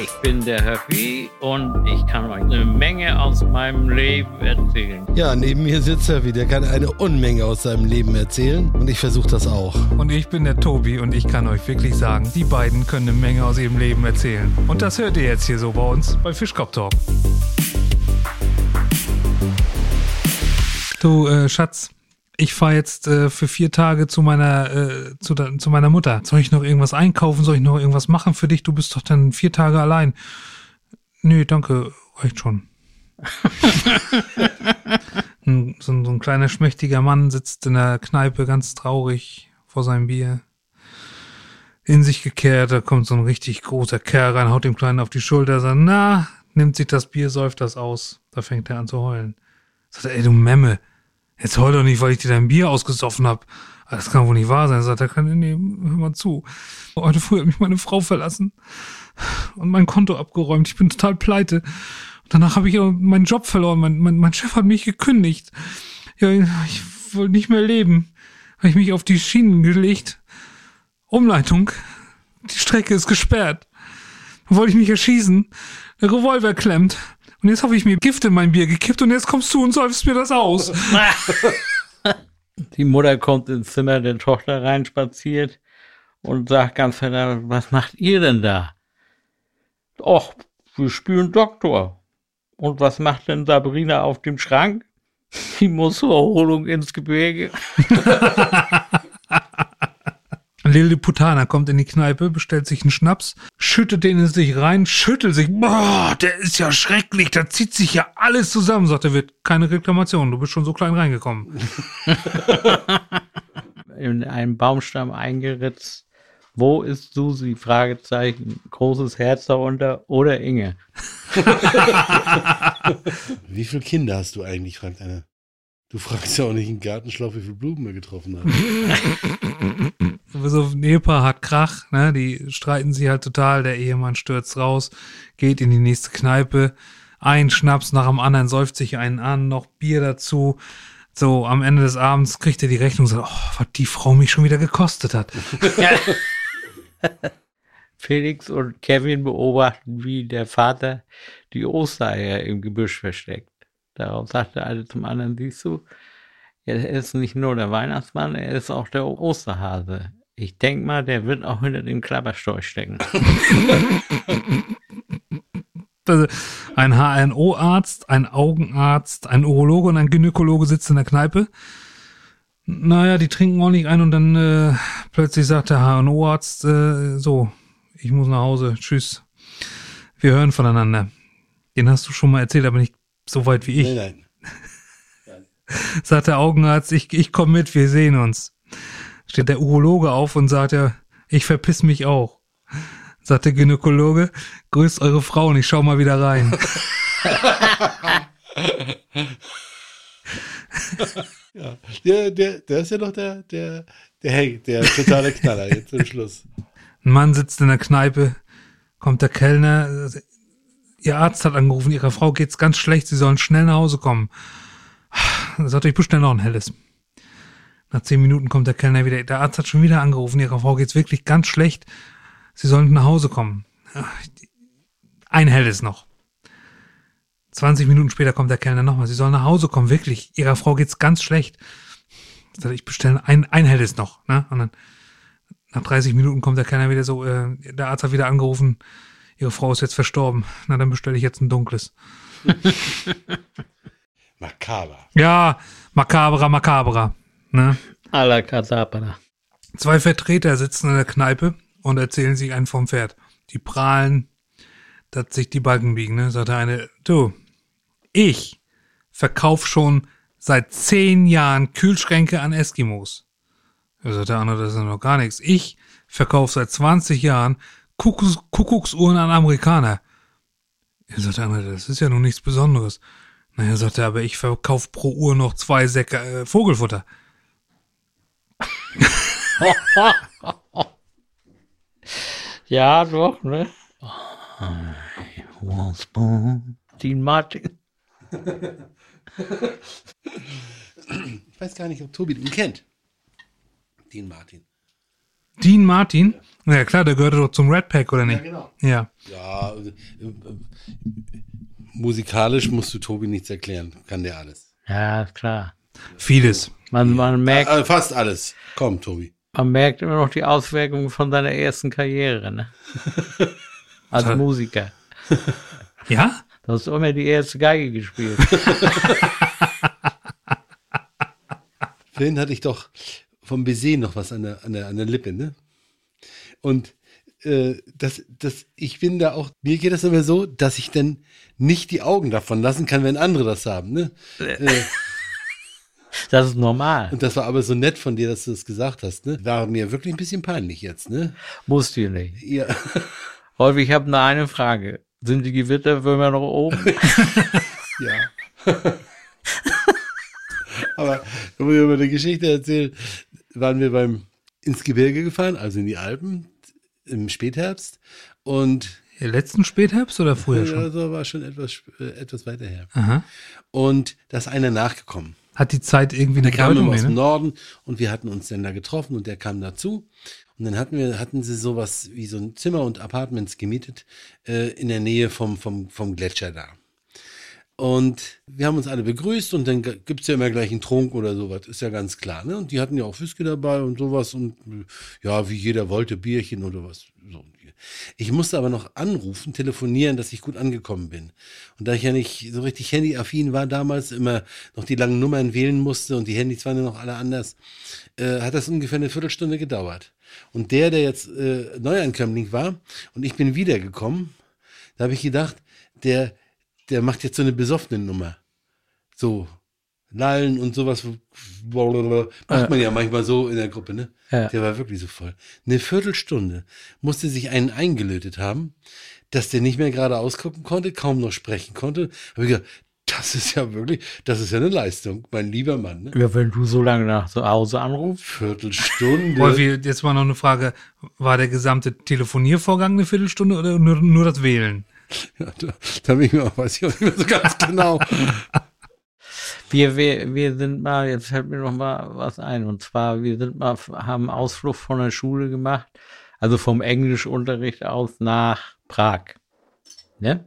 Ich bin der Höffi und ich kann euch eine Menge aus meinem Leben erzählen. Ja, neben mir sitzt Höffi, der kann eine Unmenge aus seinem Leben erzählen und ich versuche das auch. Und ich bin der Tobi und ich kann euch wirklich sagen, die beiden können eine Menge aus ihrem Leben erzählen. Und das hört ihr jetzt hier so bei uns bei Fischkopf Talk. Du, äh, Schatz, ich fahre jetzt äh, für vier Tage zu meiner äh, zu, da, zu meiner Mutter. Soll ich noch irgendwas einkaufen? Soll ich noch irgendwas machen für dich? Du bist doch dann vier Tage allein. Nö, danke, reicht schon. ein, so, so ein kleiner schmächtiger Mann sitzt in der Kneipe ganz traurig vor seinem Bier. In sich gekehrt, da kommt so ein richtig großer Kerl rein, haut dem Kleinen auf die Schulter, sagt, na, nimmt sich das Bier, säuft das aus. Da fängt er an zu heulen. Sagt er, ey, du Memme, Jetzt heul doch nicht, weil ich dir dein Bier ausgesoffen hab. Das kann wohl nicht wahr sein. Sagt er, kann, nee, hör mal zu. Heute früh hat mich meine Frau verlassen und mein Konto abgeräumt. Ich bin total pleite. Und danach habe ich meinen Job verloren. Mein, mein, mein Chef hat mich gekündigt. Ja, ich wollte nicht mehr leben. Habe ich mich auf die Schienen gelegt. Umleitung. Die Strecke ist gesperrt. Wollte ich mich erschießen. Der Revolver klemmt. Und jetzt habe ich mir Gift in mein Bier gekippt und jetzt kommst du und säufst mir das aus. Die Mutter kommt ins Zimmer der Tochter reinspaziert und sagt ganz verdammt, was macht ihr denn da? Och, wir spielen Doktor. Und was macht denn Sabrina auf dem Schrank? Die muss zur Erholung ins Gebirge. Lilliputaner kommt in die Kneipe, bestellt sich einen Schnaps, schüttet den in sich rein, schüttelt sich. Boah, der ist ja schrecklich, da zieht sich ja alles zusammen, sagt er, wird keine Reklamation, du bist schon so klein reingekommen. in einen Baumstamm eingeritzt. Wo ist Susi? Fragezeichen. Großes Herz darunter oder Inge? Wie viele Kinder hast du eigentlich, fragt einer. Du fragst ja auch nicht im Gartenschlauch, wie viele Blumen er getroffen hat. so ein Ehepaar hat Krach, ne? Die streiten sich halt total. Der Ehemann stürzt raus, geht in die nächste Kneipe. Ein Schnaps nach dem anderen säuft sich einen an, noch Bier dazu. So, am Ende des Abends kriegt er die Rechnung und sagt, oh, was die Frau mich schon wieder gekostet hat. Felix und Kevin beobachten, wie der Vater die Ostereier im Gebüsch versteckt. Darauf sagt der eine zum anderen, siehst du, er ist nicht nur der Weihnachtsmann, er ist auch der Osterhase. Ich denke mal, der wird auch hinter dem Klapperstorch stecken. ein HNO-Arzt, ein Augenarzt, ein Urologe und ein Gynäkologe sitzen in der Kneipe. Naja, die trinken auch nicht ein und dann äh, plötzlich sagt der HNO-Arzt, äh, so, ich muss nach Hause, tschüss. Wir hören voneinander. Den hast du schon mal erzählt, aber nicht so weit wie ich. Nein, nein. sagt der Augenarzt, ich, ich komme mit, wir sehen uns. Steht der Urologe auf und sagt ja, ich verpiss mich auch. Sagt der Gynäkologe, grüßt eure Frau und ich schau mal wieder rein. ja, der, der, der ist ja doch der, der, der, der totale Knaller jetzt zum Schluss. Ein Mann sitzt in der Kneipe, kommt der Kellner, ihr Arzt hat angerufen, ihrer Frau geht's ganz schlecht, sie sollen schnell nach Hause kommen. Sagt ich bestelle noch ein helles. Nach zehn Minuten kommt der Kellner wieder. Der Arzt hat schon wieder angerufen, ihrer Frau geht's wirklich ganz schlecht. Sie sollen nach Hause kommen. Ein helles noch. 20 Minuten später kommt der Kellner nochmal. Sie sollen nach Hause kommen, wirklich. Ihrer Frau geht's ganz schlecht. Ich bestelle ein, ein helles noch. Ne? Und dann nach 30 Minuten kommt der Kellner wieder so, äh, der Arzt hat wieder angerufen, ihre Frau ist jetzt verstorben. Na, dann bestelle ich jetzt ein dunkles. Makaber. Ja, makabra, makabra. Ne? A la Kadabra. Zwei Vertreter sitzen in der Kneipe und erzählen sich einen vom Pferd. Die prahlen, dass sich die Balken biegen. Ne? Sagt der eine, du, ich verkauf schon seit zehn Jahren Kühlschränke an Eskimos. Da sagt der andere, das ist noch gar nichts. Ich verkaufe seit 20 Jahren Kuckucks Kuckucksuhren an Amerikaner. Er sagt der andere, das ist ja nun nichts Besonderes. Naja, sagt er, aber ich verkaufe pro Uhr noch zwei Säcke äh, Vogelfutter. ja, doch, ne? I was born. Dean Martin. Ich weiß gar nicht, ob Tobi den kennt. Dean Martin. Dean Martin? Ja klar, der gehörte doch zum Red Pack, oder nicht? genau. Ja. Ja, äh, äh, musikalisch musst du Tobi nichts erklären. Kann der alles. Ja, klar. Vieles. Man, man, merkt, Äh, fast alles. Komm, Tobi. man merkt immer noch die Auswirkungen von seiner ersten Karriere, ne? Als. Musiker. Ja? Du hast immer die erste Geige gespielt. Vorhin hatte ich doch vom Baiser noch was an der, an der, an der Lippe, ne? Und äh, das, das, ich bin da auch, mir geht das immer so, dass ich dann nicht die Augen davon lassen kann, wenn andere das haben, ne? Äh, Das ist normal. und das war aber so nett von dir, dass du das gesagt hast, ne? War mir wirklich ein bisschen peinlich jetzt, ne? Musst du nicht. Ja. Rolf, ich habe nur eine Frage. Sind die Gewitterwürmer noch oben? Ja. Aber wenn wir über eine Geschichte erzählen, waren wir beim ins Gebirge gefahren, also in die Alpen im Spätherbst und Letzten Spätherbst oder früher ja, schon? so war schon etwas äh, etwas weiter her. Aha. Und da ist einer nachgekommen. Hat die Zeit irgendwie eine Der kam immer aus Nee, dem ne? Norden und wir hatten uns dann da getroffen und der kam dazu. Und dann hatten wir, hatten sie sowas wie so ein Zimmer und Apartments gemietet äh, in der Nähe vom, vom, vom Gletscher da. Und wir haben uns alle begrüßt und dann g- gibt's ja immer gleich einen Trunk oder sowas, ist ja ganz klar. Ne? Und die hatten ja auch Whisky dabei und sowas und äh, ja, wie jeder wollte, Bierchen oder was. So. Ich musste aber noch anrufen, telefonieren, dass ich gut angekommen bin. Und da ich ja nicht so richtig handyaffin war damals, immer noch die langen Nummern wählen musste und die Handys waren ja noch alle anders, äh, hat das ungefähr eine Viertelstunde gedauert. Und der, der jetzt äh, Neuankömmling war und ich bin wiedergekommen, da habe ich gedacht, der, der macht jetzt so eine besoffene Nummer. So, Lallen und sowas. Macht man ja manchmal so in der Gruppe, ne? Ja. Der war wirklich so voll. Eine Viertelstunde musste sich einen eingelötet haben, dass der nicht mehr gerade ausgucken konnte, kaum noch sprechen konnte. Habe ich gedacht, das ist ja wirklich, das ist ja eine Leistung, mein lieber Mann. Ne? Ja, wenn du so lange nach zu Hause anrufst. Viertelstunde. Wolfi, jetzt mal noch eine Frage. War der gesamte Telefoniervorgang eine Viertelstunde oder nur, nur das Wählen? Ja, da, da bin ich mir auch, weiß ich auch nicht mehr so ganz genau. Wir, wir, wir sind mal, jetzt fällt mir noch mal was ein. Und zwar, wir sind mal, haben Ausflug von der Schule gemacht, also vom Englischunterricht aus nach Prag. Ne?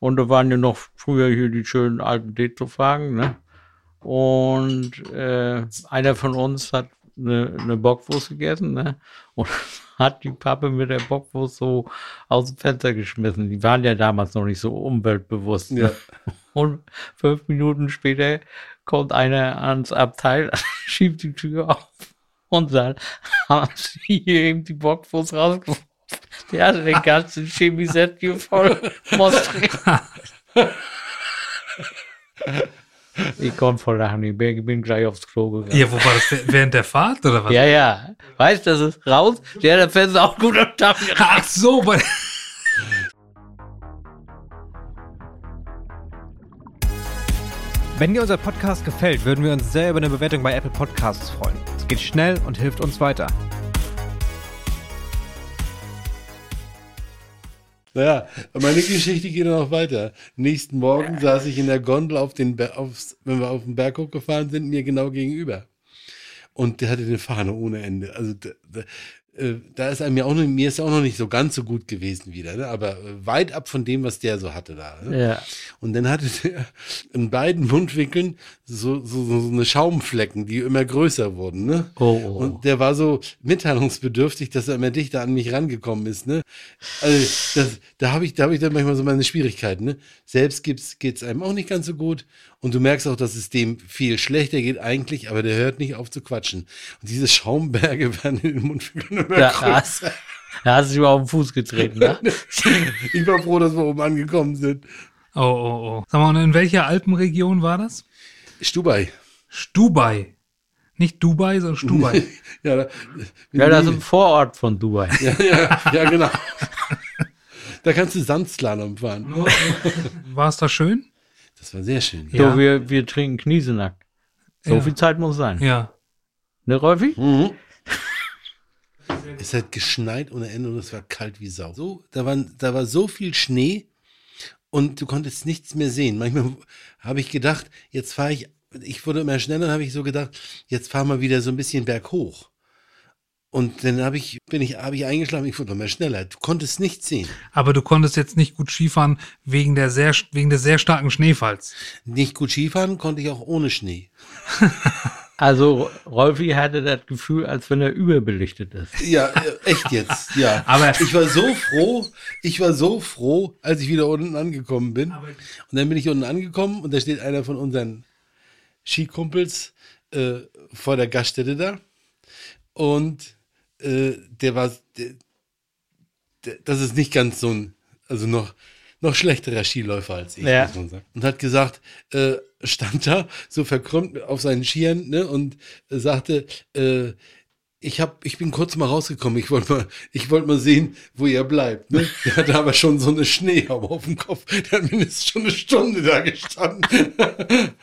Und da waren ja noch früher hier die schönen alten Detro-Fragen, ne? Und äh, einer von uns hat eine, eine Bockwurst gegessen, ne? Und hat die Pappe mit der Bockwurst so aus dem Fenster geschmissen. Die waren ja damals noch nicht so umweltbewusst. Ne? Ja. Und fünf Minuten später kommt einer ans Abteil, schiebt die Tür auf und sagt, haben Sie hier eben die Bockwurst rausgeworfen? Der hatte den ganzen Chemiset hier voll Mostri. Ich konnte voll lachen, ich bin bin gleich aufs Klo gegangen. Ja, wo war das? Wäh- Während der Fahrt oder was? Ja, ja. Weißt du, das ist raus. Der hat das Fenster auch gut am Tag Ach so, bei, Wenn dir unser Podcast gefällt, würden wir uns sehr über eine Bewertung bei Apple Podcasts freuen. Es geht schnell und hilft uns weiter. Naja, meine Geschichte geht noch weiter. Nächsten Morgen saß ich in der Gondel auf den, aufs, wenn wir auf den Berg hochgefahren sind, mir genau gegenüber. Und der hatte eine Fahne ohne Ende. Also äh, da ist einem ja auch noch, mir ist auch noch nicht so ganz so gut gewesen wieder, ne? aber äh, weit ab von dem, was der so hatte da. Ne? Ja. Und dann hatte der in beiden Mundwinkeln so, so, so eine Schaumflecken, die immer größer wurden. Ne? Oh, oh. Und der war so mitteilungsbedürftig, dass er immer dichter an mich rangekommen ist. Ne? Also das, da habe ich, da habe ich dann manchmal so meine Schwierigkeiten. Ne? Selbst gibt's, geht's einem auch nicht ganz so gut. Und du merkst auch, dass es dem viel schlechter geht eigentlich, aber der hört nicht auf zu quatschen. Und diese Schaumberge werden in den Mundwinkeln Da, größer. da hast du ihm auf den Fuß getreten, ne? Ich war froh, dass wir oben angekommen sind. oh, oh, oh. Sag mal, und in welcher Alpenregion war das? Stubai. Stubai. Nicht Dubai, sondern Stubai. ja, da, Ja, das ist ein Vorort von Dubai. ja, ja, ja, genau. Da kannst du Sandslalom fahren. War es da schön? Das war sehr schön. Ja. So, wir, wir trinken Kniesenack. So Ja. viel Zeit muss sein. Ja. Ne, Rolfi? Mhm. Es hat geschneit ohne Ende und es war kalt wie Sau. So, da, waren, da war so viel Schnee und du konntest nichts mehr sehen. Manchmal habe ich gedacht, jetzt fahre ich, ich wurde immer schneller, habe ich so gedacht, jetzt fahr mal wieder so ein bisschen berghoch. Und dann habe ich, bin ich, habe ich eingeschlafen, ich wurde noch mehr schneller. Du konntest nichts sehen. Aber du konntest jetzt nicht gut Skifahren wegen der sehr, wegen des sehr starken Schneefalls. Nicht gut Skifahren konnte ich auch ohne Schnee. Also Rolfi hatte das Gefühl, als wenn er überbelichtet ist. Ja, echt jetzt, ja. Aber- ich war so froh, ich war so froh, als ich wieder unten angekommen bin. Und dann bin ich unten angekommen und da steht einer von unseren Skikumpels äh, vor der Gaststätte da. Und äh, der war, der, der, das ist nicht ganz so ein, also noch, noch schlechterer Skiläufer als ich, Ja. muss man sagen. Und hat gesagt, äh, stand da so verkrümmt auf seinen Skiern ne, und äh, sagte, äh, ich hab, ich bin kurz mal rausgekommen. Ich wollte mal, ich wollte mal sehen, wo ihr bleibt. Ne? Der hatte aber schon so eine Schneehaube auf dem Kopf. Der hat mindestens schon eine Stunde da gestanden.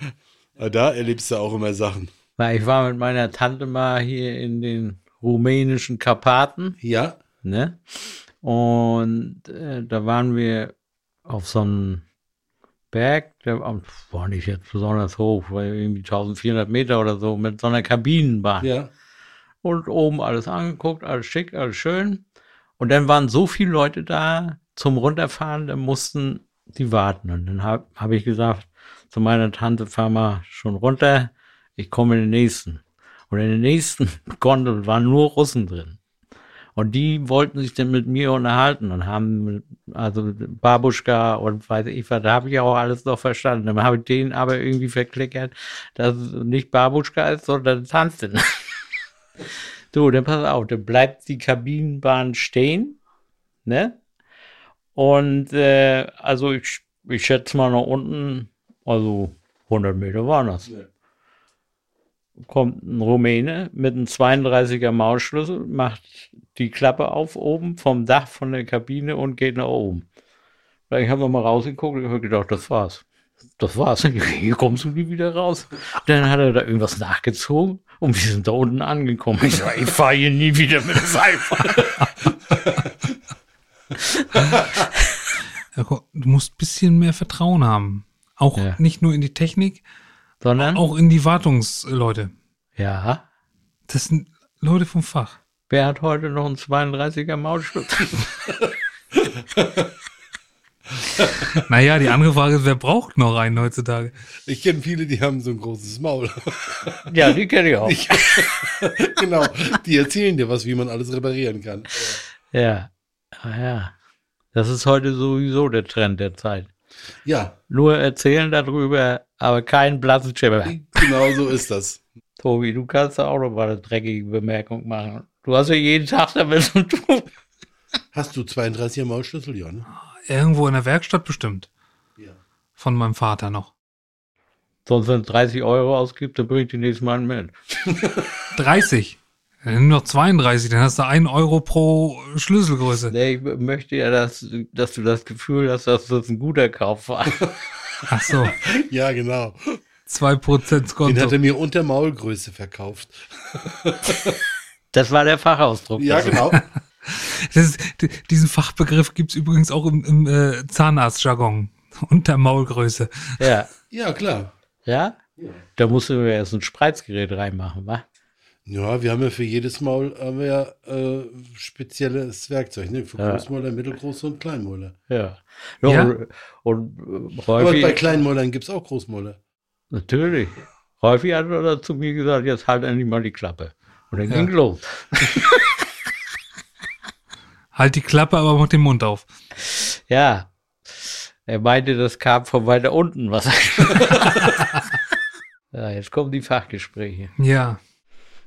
Da erlebst du auch immer Sachen. Weil ich war mit meiner Tante mal hier in den rumänischen Karpaten, Ja, ne? Und äh, da waren wir auf so einem Berg, der war nicht jetzt besonders hoch, war irgendwie 1400 Meter oder so, mit so einer Kabinenbahn. ja. und oben alles angeguckt, alles schick, alles schön. Und dann waren so viele Leute da zum Runterfahren, da mussten die warten. Und dann habe hab ich gesagt zu meiner Tante, fahr mal schon runter, ich komme in den nächsten. Und in den nächsten Gondel waren nur Russen drin. Und die wollten sich dann mit mir unterhalten und haben, also Babuschka und weiß ich was, da habe ich auch alles noch verstanden. Dann habe ich denen aber irgendwie verklickert, dass es nicht Babuschka ist, sondern Tanzin. So, dann pass auf, dann bleibt die Kabinenbahn stehen, ne? Und äh, also ich, ich schätze mal nach unten, also 100 Meter waren das. Ja. Kommt ein Rumäne mit einem 32er Mausschlüssel, macht die Klappe auf oben vom Dach von der Kabine und geht nach oben. Ich habe mal rausgeguckt und habe gedacht, das war's. Das war's. Hier kommst du nie wieder raus. Dann hat er da irgendwas nachgezogen und wir sind da unten angekommen. Ich sag, ich fahre hier nie wieder mit der guck, Du musst ein bisschen mehr Vertrauen haben. Auch Ja. nicht nur in die Technik, Sondern, auch in die Wartungsleute. ja, Das sind Leute vom Fach. Wer hat heute noch einen 32er Maulschlüssel? Naja, die andere Frage ist, wer braucht noch einen heutzutage? Ich kenne viele, die haben so ein großes Maul. ja, die kenne ich auch. genau. Die erzählen dir was, wie man alles reparieren kann. Ja, ah, ja. Das ist heute sowieso der Trend der Zeit. Ja, Nur erzählen darüber, aber keinen blassen Schimmer. genau so ist das. Tobi, du kannst da auch noch mal eine dreckige Bemerkung machen. Du hast ja jeden Tag damit zu tun. Hast du 32er Maulschlüssel, ja, ne? Irgendwo in der Werkstatt bestimmt. Ja. Von meinem Vater noch. Sonst, wenn es 30 Euro ausgibt, dann bring ich die nächsten Mal mit. 30. Dann nimm noch 32, dann hast du 1 Euro pro Schlüsselgröße. Nee, ich möchte ja, dass, dass du das Gefühl hast, dass das ein guter Kauf war. Ach so, Ja, genau. 2% Den hat er mir unter Maulgröße verkauft. Das war der Fachausdruck. Ja, genau. Das ist, diesen Fachbegriff gibt's übrigens auch im, im äh, Zahnarztjargon. Unter Maulgröße. Ja. Ja, klar. Ja? Da musst du ja erst ein Spreizgerät reinmachen, wa? Ja, wir haben ja für jedes Maul haben wir ja, äh, spezielles Werkzeug, ne? Für Ja. Großmäuler, Mittelgroße und Kleinmäuler. Ja. Ja. Und, und äh, Aber häufig, bei Kleinmäulern gibt es auch Großmäuler. natürlich. Häufig hat er da zu mir gesagt, jetzt halt endlich mal die Klappe. Und dann Ja. ging los. Halt die Klappe, aber mach den Mund auf. Ja. Er meinte, das kam von weiter unten, was Ja, jetzt kommen die Fachgespräche. Ja.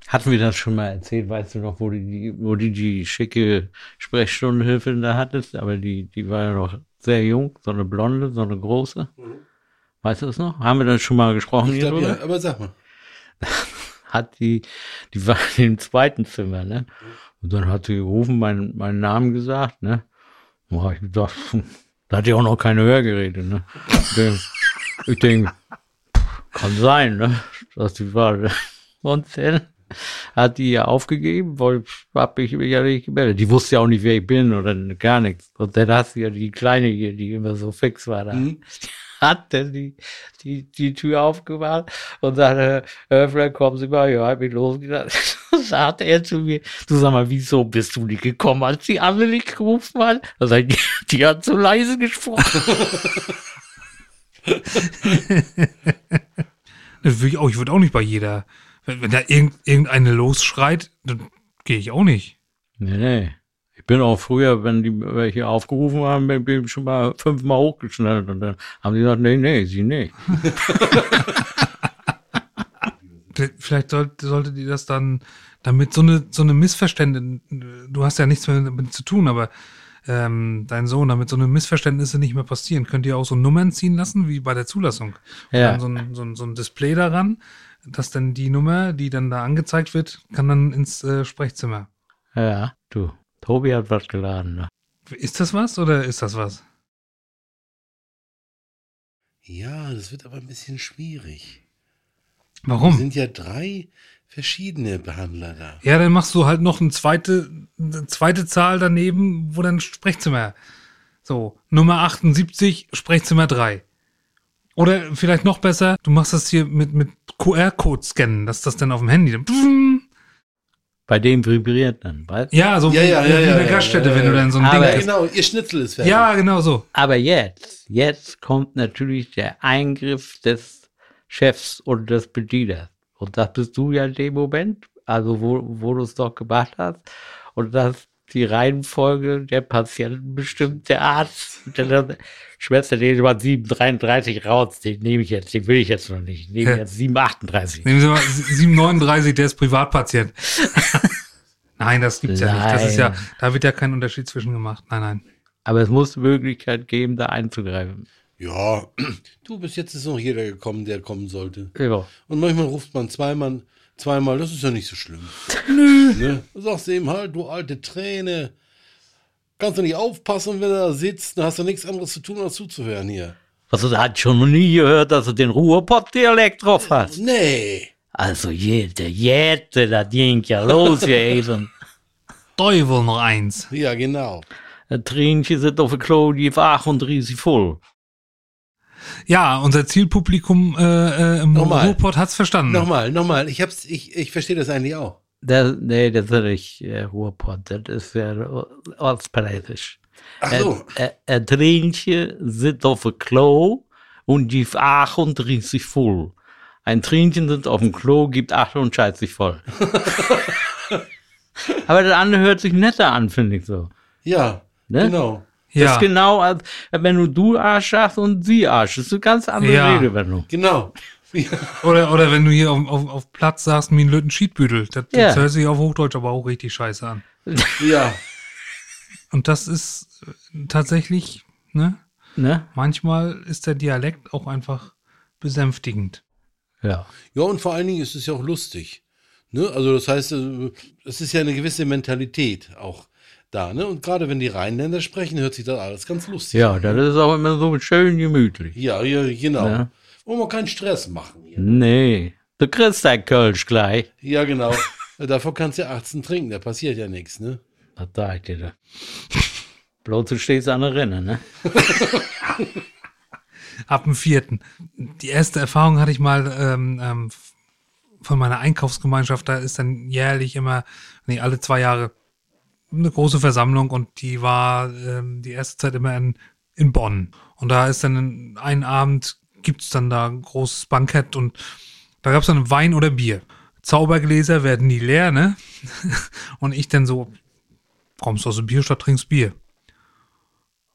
Hatten wir das schon mal erzählt, weißt du noch, wo die, die wo die, die schicke Sprechstundenhilfe da hattest, aber die, die war ja noch sehr jung, so eine blonde, so eine große. Weißt du das noch? Haben wir das schon mal gesprochen Ich glaube, ja, aber sag mal. Hat die, die war im zweiten Zimmer, ne? Und dann hat sie gerufen, meinen, meinen Namen gesagt, ne? Da hab ich gedacht, da hat die auch noch keine Hörgeräte, ne? Ich denk, ich denk, kann sein, ne? Dass die war. ne? Und dann hat die ja aufgegeben, weil hab ich mich ja nicht gemeldet. Die wusste ja auch nicht, wer ich bin oder gar nichts. Und dann hast du ja die Kleine hier, die immer so fix war da. Mhm. Hat dann die, die, die Tür aufgemacht und sagte, Herr Höfler, kommen Sie mal, ja, hab ich losgedacht. sagt er zu mir, du sag mal, wieso bist du nicht gekommen, als die andere nicht gerufen hat? Da sag ich, die, die hat so leise gesprochen. Ich auch, ich würde auch nicht bei jeder. Wenn, wenn da irgend, irgendeine losschreit, dann gehe ich auch nicht. Nee, nee. Ich bin auch früher, wenn die welche aufgerufen haben, bin ich schon mal fünfmal hochgeschnellt und dann haben die gesagt, nee, nee, sie nicht. Vielleicht sollte, sollte die das dann, damit so eine, so eine Missverständnis, du hast ja nichts mehr damit zu tun, aber ähm, dein Sohn, damit so eine Missverständnisse nicht mehr passieren, könnt ihr auch so Nummern ziehen lassen, wie bei der Zulassung. Und Ja. dann so ein, so, ein, so ein Display daran, dass dann die Nummer, die dann da angezeigt wird, kann dann ins äh, Sprechzimmer. Ja, du. Tobi hat was geladen. Ne? Ist das was oder ist das was? Ja, das wird aber ein bisschen schwierig. Es Warum? sind ja drei verschiedene Behandler da. Ja, dann machst du halt noch eine zweite, eine zweite Zahl daneben, wo dann Sprechzimmer. So, Nummer 78, Sprechzimmer 3. Oder vielleicht noch besser, du machst das hier mit, mit QR-Code scannen, dass das dann auf dem Handy dann. Bei dem vibriert dann, weißt Ja, so Ja, wie, ja, wie ja, der ja, Gaststätte, ja, wenn du dann so ein Aber Ding Ja, hast. genau, ihr Schnitzel ist fertig. Ja, genau so. Aber jetzt, jetzt kommt natürlich der Eingriff des Chefs und des Bedieners. Und das bist du ja in dem Moment, also wo, wo du es doch gemacht hast. Und das die Reihenfolge der Patienten bestimmt der Arzt. Der, der Schwester, den war 733 raus, den nehme ich jetzt, den will ich jetzt noch nicht. Ich nehme Ja. jetzt 738. Nehmen Sie mal 739, der ist Privatpatient. nein, das gibt's ja nicht. Das ist ja, Nein. da wird ja kein Unterschied zwischen gemacht. Nein, nein. Aber es muss eine Möglichkeit geben, da einzugreifen. Ja, du, bis jetzt ist noch jeder gekommen, der kommen sollte. Ja. Und manchmal ruft man zweimal, zweimal, das ist ja nicht so schlimm. Nö. Ne? Du sagst ihm halt, du alte Träne. Kannst du nicht aufpassen, wenn er da sitzt, dann hast du nichts anderes zu tun, als zuzuhören hier. Also, da hat schon noch nie gehört, dass er den Ruhrpott-Dialekt drauf hat. Nee. Also, jede, jede, das ging ja los hier eben. Teufel noch eins. Ja, genau. Ein Tränchen sind auf der Klo, die war 38 voll. Ja, unser Zielpublikum äh, äh, im Nochmal. Ruhrpott hat's verstanden. Nochmal, nochmal, ich hab's, ich, ich verstehe das eigentlich auch. Das, nee, das ist nicht äh, Ruhrpott, das ist ja ortspolitisch. Ach Ein, so. ein, ein Tränchen sind auf der Klo und die 38 voll. Ein Tränchen sind auf dem Klo, gibt 68 voll. Aber das andere hört sich netter an, finde ich so. Ja, Ne? genau. Das ja. ist genau, als wenn du du Arsch sagst und sie Arsch. Das ist eine ganz andere Ja. Redewendung. Genau. Ja, Oder, oder wenn du hier auf, auf, auf Platz sagst, wie ein Löten Schiedbüdel. Das, Ja. das hört sich auf Hochdeutsch aber auch richtig scheiße an. ja. Und das ist äh, tatsächlich, ne? Ne? Manchmal ist der Dialekt auch einfach besänftigend. Ja. Ja, und vor allen Dingen ist es ja auch lustig. Ne? Also das heißt, äh, es ist ja eine gewisse Mentalität auch da. Ne? Und gerade wenn die Rheinländer sprechen, hört sich das alles ganz lustig Ja, an. das ist auch immer so schön gemütlich. Ja, ja, genau. Ja. Wollen wir keinen Stress machen hier. Nee. Du kriegst dein Kölsch gleich. Ja, genau. Davor kannst du ja 18 trinken, da passiert ja nichts, ne? Was sag ich dir da? Bloß du stehst an der Rinne, ne? Ab dem vierten. Die erste Erfahrung hatte ich mal ähm, ähm, von meiner Einkaufsgemeinschaft. Da ist dann jährlich immer, nee, alle zwei Jahre eine große Versammlung und die war ähm, die erste Zeit immer in, in Bonn. Und da ist dann ein Abend, gibt's dann da ein großes Bankett und da gab's dann Wein oder Bier. Zaubergläser werden nie leer, ne? Und ich dann so, kommst aus der Bierstadt, trinkst Bier.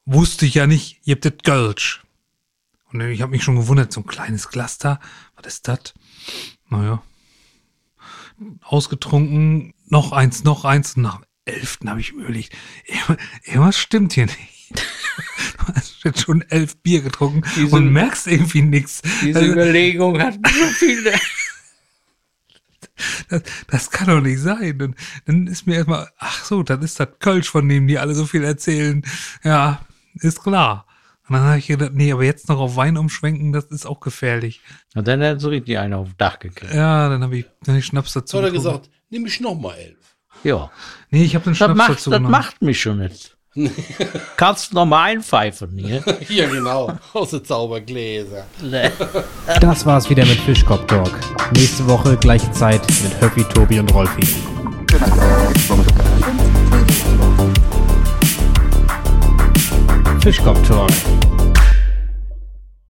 Wusste ich ja nicht, ihr habt das Gölsch. Und ich habe mich schon gewundert, so ein kleines Glas da, was ist das? Naja. Ausgetrunken, noch eins, noch eins. Nach dem elften habe ich mir überlegt, irgendwas- stimmt hier nicht. Du hast jetzt schon elf Bier getrunken Diese- und merkst irgendwie nichts. Diese Also, Überlegung hat so viele. das, das kann doch nicht sein. Und dann ist mir erstmal, ach so, das ist das Kölsch, von dem die alle so viel erzählen. Ja, ist klar. Und dann habe ich gedacht, nee, aber jetzt noch auf Wein umschwenken, das ist auch gefährlich. Und dann hat so richtig einer aufs Dach gekriegt. Ja, dann habe ich, dann hab ich Schnaps dazu. So hat er getrunken. gesagt, nehme ich noch mal elf. Ja. Nee, ich habe den Das Schnaps macht, dazu das genommen. macht mich schon jetzt. Kannst du noch mal einpfeifen hier? Ja, genau. Aus den Zaubergläser. Das war's wieder mit Fischkopf Talk. Nächste Woche gleiche Zeit mit Höffi, Tobi und Rolfi. Fischkopf Talk,